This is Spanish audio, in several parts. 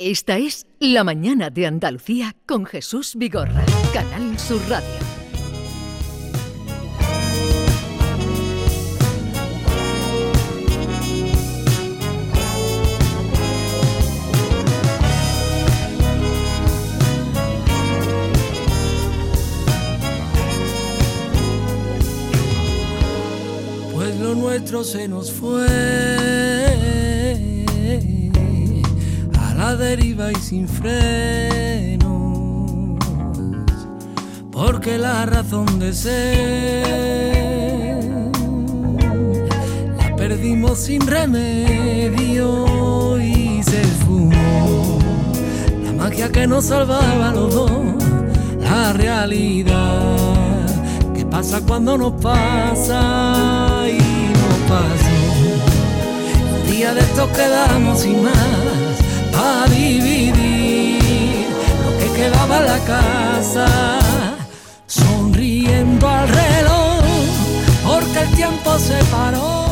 Esta es La Mañana de Andalucía con Jesús Vigorra, Canal Sur Radio. Pues lo nuestro se nos fue a deriva y sin frenos, porque la razón de ser la perdimos sin remedio y se esfumó la magia que nos salvaba a los dos, la realidad ¿Qué pasa cuando nos pasa y no pasó? Un día de estos quedamos sin más para dividir lo que quedaba en la casa, sonriendo al reloj, porque el tiempo se paró.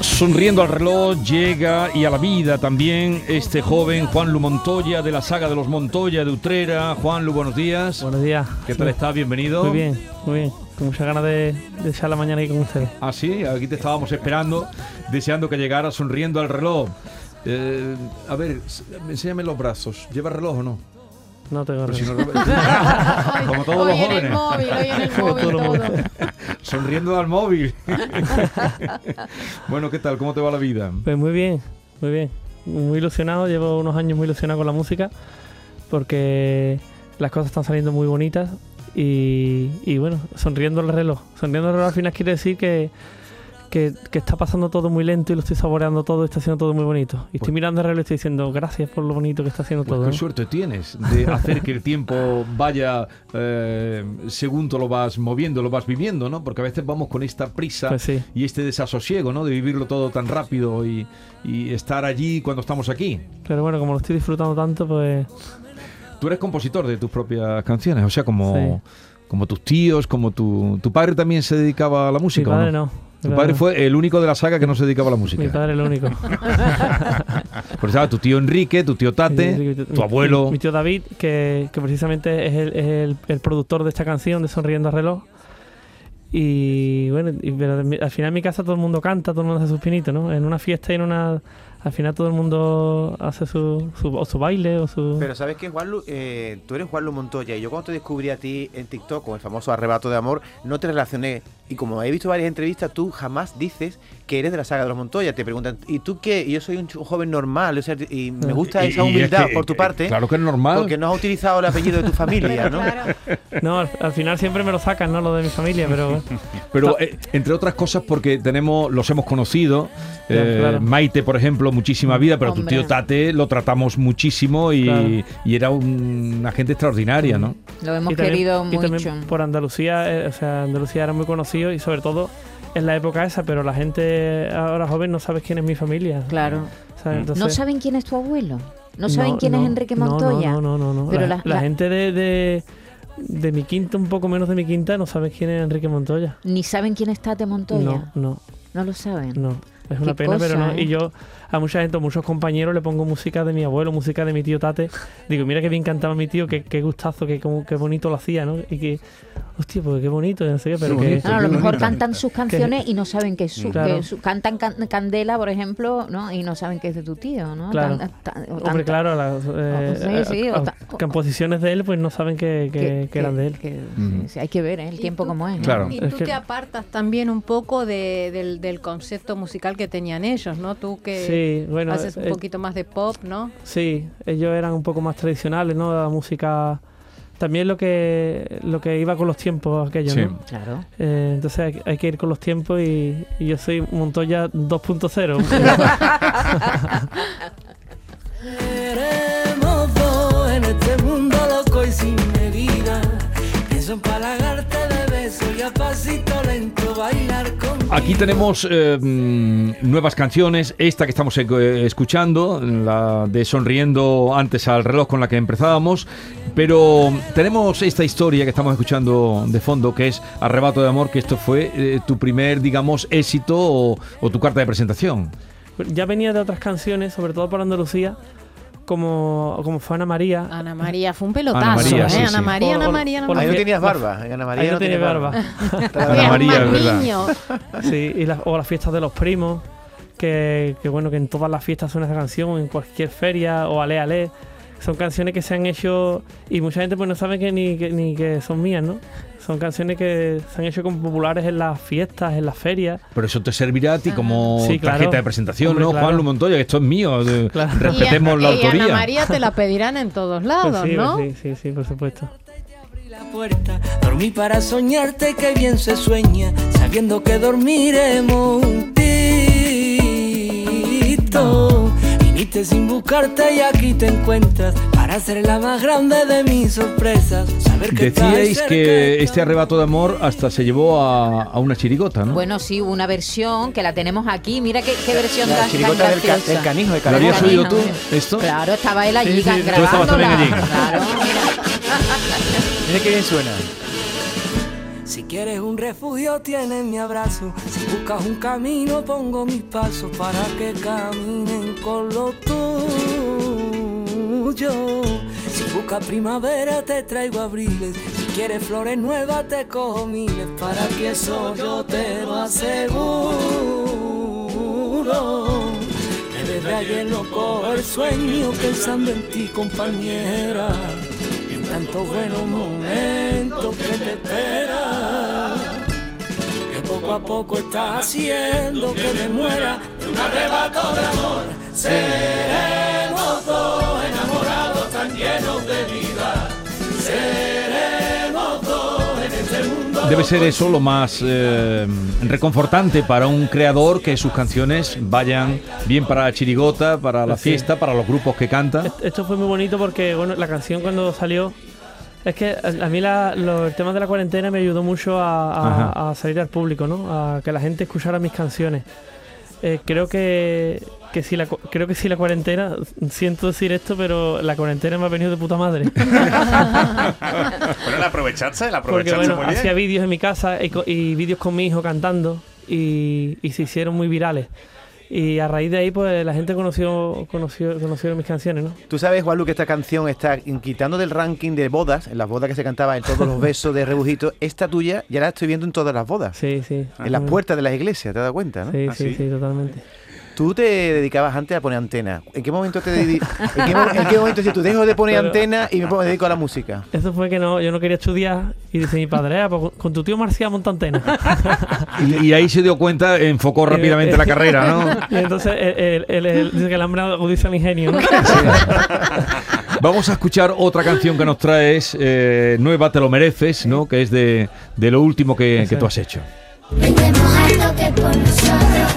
Sonriendo al reloj llega y a la vida también este joven Juan Lu Montoya de la saga de los Montoya de Utrera. Juan Lu, buenos días. Buenos días. ¿Qué tal estás? Bienvenido. Muy bien, muy bien. Con muchas ganas de, de echar la mañana aquí con ustedes. Ah, sí, aquí te estábamos esperando, deseando que llegara sonriendo al reloj. Eh, a ver, enséñame los brazos. ¿Lleva reloj o no? No tengo si reloj. no- como todos los Hoy en el jóvenes. móvil, hoy en el Como móvil todos los todo. Sonriendo al móvil. bueno, ¿qué tal? ¿Cómo te va la vida? Pues muy bien, muy bien. Muy ilusionado, llevo unos años muy ilusionado con la música porque las cosas están saliendo muy bonitas y, y bueno, sonriendo el reloj. Sonriendo el reloj al final quiere decir que, que, que está pasando todo muy lento y lo estoy saboreando todo está haciendo todo muy bonito. Y estoy Pues- mirando el reloj y estoy diciendo gracias por lo bonito que está haciendo Pues todo. qué ¿no? suerte tienes de hacer que el tiempo vaya eh, según tú lo vas moviendo, lo vas viviendo, ¿no? Porque a veces vamos con esta prisa Pues sí. y este desasosiego, ¿no? De vivirlo todo tan rápido y, y estar allí cuando estamos aquí. Pero bueno, como lo estoy disfrutando tanto, pues Tú eres compositor de tus propias canciones, o sea, como, Sí. como tus tíos, como tu... ¿Tu padre también se dedicaba a la mi música o padre no? no. Tu padre fue el único de la saga que no se dedicaba a la música. Mi padre el único. Por estaba tu tío Enrique, tu tío Tate, Mi- tu mi- abuelo... Mi, tío David, que, que precisamente es, el, es el- el productor de esta canción, de Sonriendo al reloj. Y bueno, y- pero al final en mi casa todo el mundo canta, todo el mundo hace sus pinitos, ¿no? En una fiesta y en una... Al final todo el mundo hace su, su, o su baile o su... Pero sabes que Juanlu, eh, tú eres Juanlu Montoya y yo cuando te descubrí a ti en TikTok con el famoso arrebato de amor, no te relacioné. Y como he visto varias entrevistas, tú jamás dices que eres de la saga de los Montoya. Te preguntan, ¿y tú qué? Y yo soy un, joven normal, o sea, y me gusta Y- esa es humildad que- por tu parte. Claro que es normal. Porque no has utilizado el apellido de tu familia, ¿no? Claro. No, al, al final siempre me lo sacan, ¿no? Lo de mi familia, pero... Pero eh, entre otras cosas porque tenemos, los hemos conocido. Eh, claro. Maite, por ejemplo, muchísima vida, pero tu tío Tate lo tratamos muchísimo y, Claro. y era un- una gente extraordinaria, ¿no? Lo hemos y también- querido y mucho. también por Andalucía, eh, o sea, Andalucía era muy conocido y sobre todo en la época esa, pero la gente ahora joven no sabe quién es mi familia. Claro. O sea, Mm. entonces- ¿No saben quién es tu abuelo? ¿No saben quién no, es Enrique Montoya? No, no, no, no. Pero la, la- la la- gente de, de, de mi quinta, un poco menos de mi quinta, no sabe quién es Enrique Montoya. Ni saben quién es Tate Montoya. No, no, No lo saben. no. Es una Qué pena, pero cosa, no. ¿eh? Y yo a mucha gente, a muchos compañeros le pongo música de mi abuelo, música de mi tío Tate. Digo, mira qué bien cantaba mi tío, qué, qué gustazo, qué, qué bonito lo hacía, ¿no? Y que, hostia, pues qué bonito, no sé qué, pero que... bonito. No, a lo mejor cantan sus canciones y no saben que es su, Claro. que su- cantan can- Candela, por ejemplo, ¿no? Y no saben que es de tu tío, ¿no? Claro. Tan- tan- o Hombre, claro, las eh, sí, sí, a- o a- ta- composiciones de él, pues no saben que, que- que eran de él. que- sí, sí, hay que ver ¿eh? el tiempo como es. ¿no? Claro. Y Es tú que- te apartas también un poco de- del, del concepto musical que tenían ellos, ¿no? Tú que Sí, bueno, haces un eh, poquito más de pop, ¿no? Sí, ellos eran un poco más tradicionales, ¿no? La música también lo que lo que iba con los tiempos aquellos, Sí. ¿no? Claro. Eh, entonces hay, hay que ir con los tiempos y, y yo soy Montoya 2.0. Seremos dos en este mundo loco y sin medida. Pienso empalagarte de besos y Aquí tenemos eh, nuevas canciones, esta que estamos eh, escuchando, la de Sonriendo antes al reloj con la que empezábamos, pero tenemos esta historia que estamos escuchando de fondo, que es Arrebato de Amor, que esto fue eh, tu primer, digamos, éxito o, o tu carta de presentación. ya venía de otras canciones, sobre todo por Andalucía, como, como fue Ana María. Ana María fue un pelotazo, Ana María, ¿eh? sí, Ana sí. María, Ana María, Ana por- Ahí no María. tenías barba. En Ana María Ahí no tienes tiene barba. Ana María, es verdad. niño. Sí, y las- o las fiestas de los primos, que, que bueno, que en todas las fiestas suena esa canción, en cualquier feria, o Ale Ale. Son canciones que se han hecho, y mucha gente pues no sabe que ni, que ni que son mías, ¿no? Son canciones que se han hecho como populares en las fiestas, en las ferias. Pero eso te servirá a ti como Sí, claro. tarjeta de presentación, Hombre, ¿no? claro. Juan Lu Montoya, que esto es mío. Claro. Respetemos y, la y autoría. Ana María te la pedirán en todos Pues lados, sí, ¿no? pues sí, sí, sí, por supuesto. la puerta, dormí para soñarte que bien se sueña, sabiendo que dormiremos Viniste sin buscarte y aquí te encuentras para ser la más grande de mis sorpresas. Saber que Decíais que este arrebato de amor hasta se llevó a, a una chirigota, ¿no? Bueno, sí, una versión que la tenemos aquí. Mira qué, qué versión La tan, tan chirigota del, ca- del canijo de ¿Lo habías oído tú, esto? Claro, estaba él allí Sí, sí, gan- tú estabas grabándola. también allí. Claro, mira. Mira qué bien suena. Si quieres un refugio tienes mi abrazo. Si buscas un camino pongo mis pasos para que caminen con lo tuyo. Si buscas primavera te traigo abriles. Si quieres flores nuevas te cojo miles. Para que eso yo te lo aseguro. Que desde ayer no cojo el sueño pensando en ti compañera. En tantos buenos momentos que te esperan que poco a poco estás haciendo que me muera de un arrebato de amor. Seremos dos enamorados tan llenos de vida. Seremos dos en este mundo. Debe ser eso lo más eh, reconfortante para un creador que sus canciones vayan bien para la chirigota, para la Sí. fiesta, para los grupos que cantan. Est- Esto fue muy bonito porque bueno, la canción cuando salió es que a mí la- lo- el tema de la cuarentena me ayudó mucho a, a- Ajá. a salir al público, ¿no? A que la gente escuchara mis canciones. Eh, creo que, que si la creo que si la cuarentena, siento decir esto, pero la cuarentena me ha venido de puta madre. Bueno, la aprovechaste, la Porque aprovechaste bueno, muy bien. hacía vídeos en mi casa y, y vídeos con mi hijo cantando y, y se hicieron muy virales. Y a raíz de ahí, pues la gente conoció, conoció, conoció mis canciones, ¿no? Tú sabes, Juanlu, que esta canción está quitando del ranking de bodas, en las bodas que se cantaba en todos los besos de Rebujito, esta tuya ya la estoy viendo en todas las bodas. Sí, sí. En las puertas de las iglesias, ¿te das cuenta? ¿no? Sí, ¿Ah, sí, sí? sí, totalmente. Tú te dedicabas antes a poner antena. ¿En qué momento te ¿En qué, mo- en qué momento dices tú dejo de poner Pero- antena y me pongo- me dedico a la música? Eso fue que no, yo no quería estudiar y dice mi padre, "Ah, pues con- tu tío Marcial monta antena. Y, y ahí se dio cuenta, enfocó rápidamente la carrera, ¿no? y entonces él, él- él- él dice que el hambre agudiza el ingenio. ¿no? Vamos a escuchar otra canción que nos traes, eh, Nueva Te lo mereces, ¿no? Que es de, de lo último que, que tú has hecho. Vente mojando que por nosotros,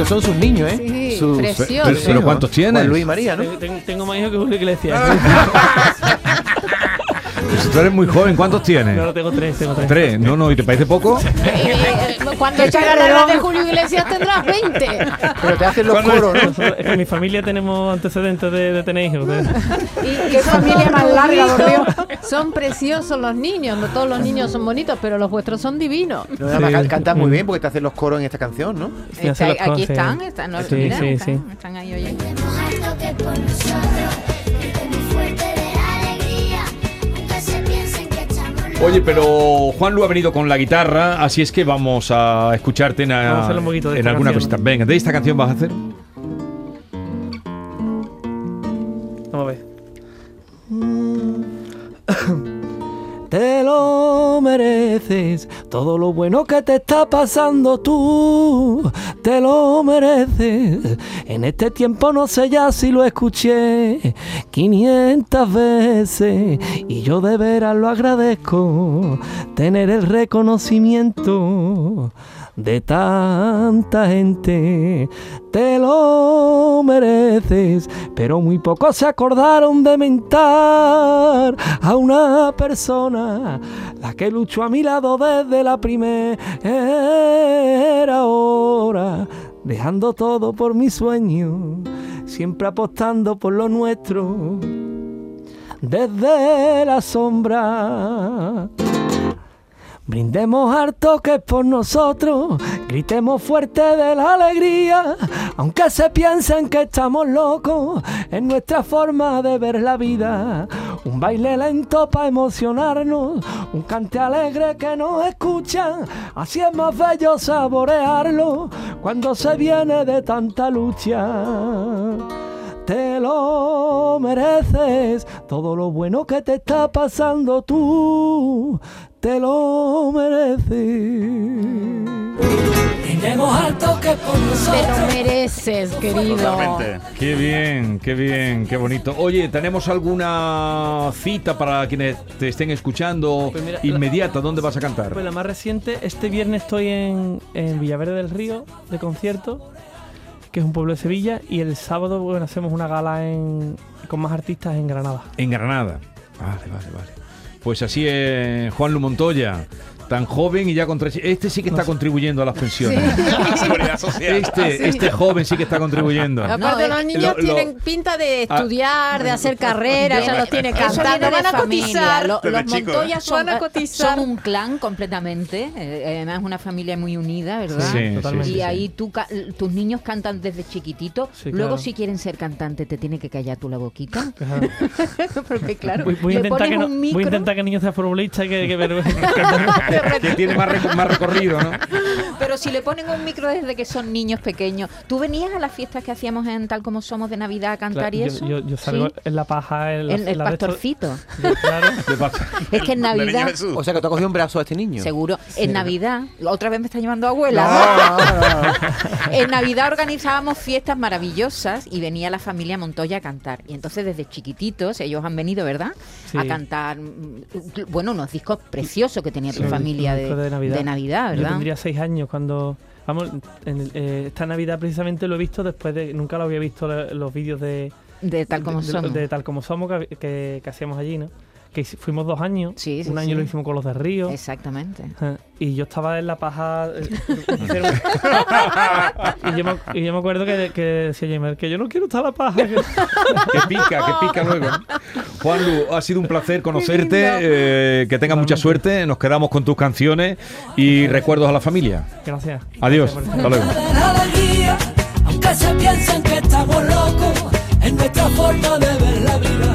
Estos son sus niños, ¿eh? Sí, sus, precioso. Pero- pero ¿cuántos tienes? Juan Luis y María, ¿no? tengo más hijos que Julio Iglesias. Pues tú eres muy joven, ¿cuántos tienes? No, tengo tres, tengo tres. Tres, no, no, ¿y te parece poco? Eh, Cuando eches la edad de Julio Iglesias tendrás 20. Pero te hacen los coros, ¿no? Es que en mi familia tenemos antecedentes de, de tener hijos. de- Y, y familia más larga, por Dios. Son preciosos los niños, no todos los niños son bonitos, pero los vuestros son divinos. No, nada más, Sí. can- cantas muy bien porque te hacen los coros en esta canción, ¿no? Está- las aquí cosas, están, sí. están, no, Sí, mira, sí, están, sí. están ahí oyendo. Oye, pero Juan Lu ha venido con la guitarra, así es que vamos a escucharte en, Vamos a hacerle un poquito de en alguna canción. cosita. Venga, ¿de esta canción vas a hacer? Todo lo bueno que te está pasando tú, te lo mereces. En este tiempo no sé ya si lo escuché 500 veces y yo de veras lo agradezco, tener el reconocimiento de tanta gente. Te lo mereces, pero muy pocos se acordaron de mentar a una persona, la que luchó a mi lado desde la primera hora, dejando todo por mi sueño, siempre apostando por lo nuestro, desde la sombra. Brindemos harto que es por nosotros, gritemos fuerte de la alegría, aunque se piensen que estamos locos, es nuestra forma de ver la vida. Un baile lento para emocionarnos, un cante alegre que nos escucha, así es más bello saborearlo cuando se viene de tanta lucha te lo mereces. Todo lo bueno que te está pasando tú, te lo mereces. Brindemos alto que por Te lo mereces, querido. Totalmente. Qué bien, qué bien, qué bonito. Oye, ¿tenemos alguna cita para quienes te estén escuchando Pues mira, inmediata? ¿Dónde vas a cantar? Pues la más reciente, este viernes estoy en, en Villaverde del Río de concierto, que es un pueblo de Sevilla, y el sábado bueno, hacemos una gala en, con más artistas en Granada. En Granada. Vale, vale, vale. Pues así es Juan Lu Montoya, tan joven y ya con tres... Este sí que está contribuyendo a las pensiones. La seguridad social. Este, este joven sí que está contribuyendo. Aparte, No, los eh, niños lo- lo- tienen pinta de Ah. estudiar, de hacer carreras, ya los tiene cantando, van a cotizar. Lo- los chico, Montoya ¿eh? son, Van a eh, cotizar. son un clan completamente. eh, además, una familia muy unida, ¿verdad? Sí, totalmente. Y sí, sí. ahí tú, ca- tus niños cantan desde chiquitito. Sí, Luego, claro. si quieren ser cantante, te tiene que callar tú la boquita. Claro. Porque, claro, Voy, voy a le intentar pones que no, un voy a intentar que el niño sea futbolista y que, Que tiene más, reco- más recorrido, ¿no? Pero si le ponen un micro desde que son niños pequeños. ¿Tú venías a las fiestas que hacíamos en Tal Como Somos de Navidad a cantar y eso? yo- yo salgo Sí. en la paja, en la, El, el la de esto- pastorcito. Claro. ¿Qué pasa? Es que en De Navidad... O sea que tú has cogido un brazo a este niño. Seguro. En Navidad, otra vez me está llamando abuela. en Navidad organizábamos fiestas maravillosas y venía la familia Montoya a cantar. Y entonces desde chiquititos, ellos han venido, ¿verdad? Sí. A cantar, mm, bueno, unos discos preciosos que tenía tu Sí, familia de, Navidad. de Navidad, Yo ¿verdad? tendría seis años cuando... Vamos, en eh, esta Navidad precisamente lo he visto después de... Nunca lo había visto lo- los vídeos de... De tal como somos. de Tal Como Somos que, que- que hacíamos allí, ¿no? Que fuimos dos años. Sí, sí, un año sí. lo hicimos con los de Río. Exactamente. Ajá. Y yo estaba en la paja. eh, y, yo me, y yo me acuerdo que, que decía Jamer que yo no quiero estar en la paja. que- Que pica, que pica luego. Juan Lu, ha sido un placer conocerte, eh, que tengas mucha suerte, nos quedamos con tus canciones y recuerdos a la familia. Gracias. Adiós, Gracias hasta luego. aunque se piensen que estamos locos, es nuestra forma de ver la vida.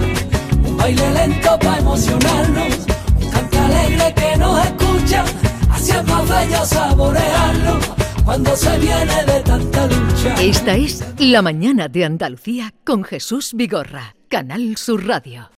Baile lento para emocionarnos, un cante alegre que nos escucha, así es más bello saborearlo cuando se viene de tanta lucha. Esta es La Mañana de Andalucía con Jesús Vigorra, Canal Sur Radio.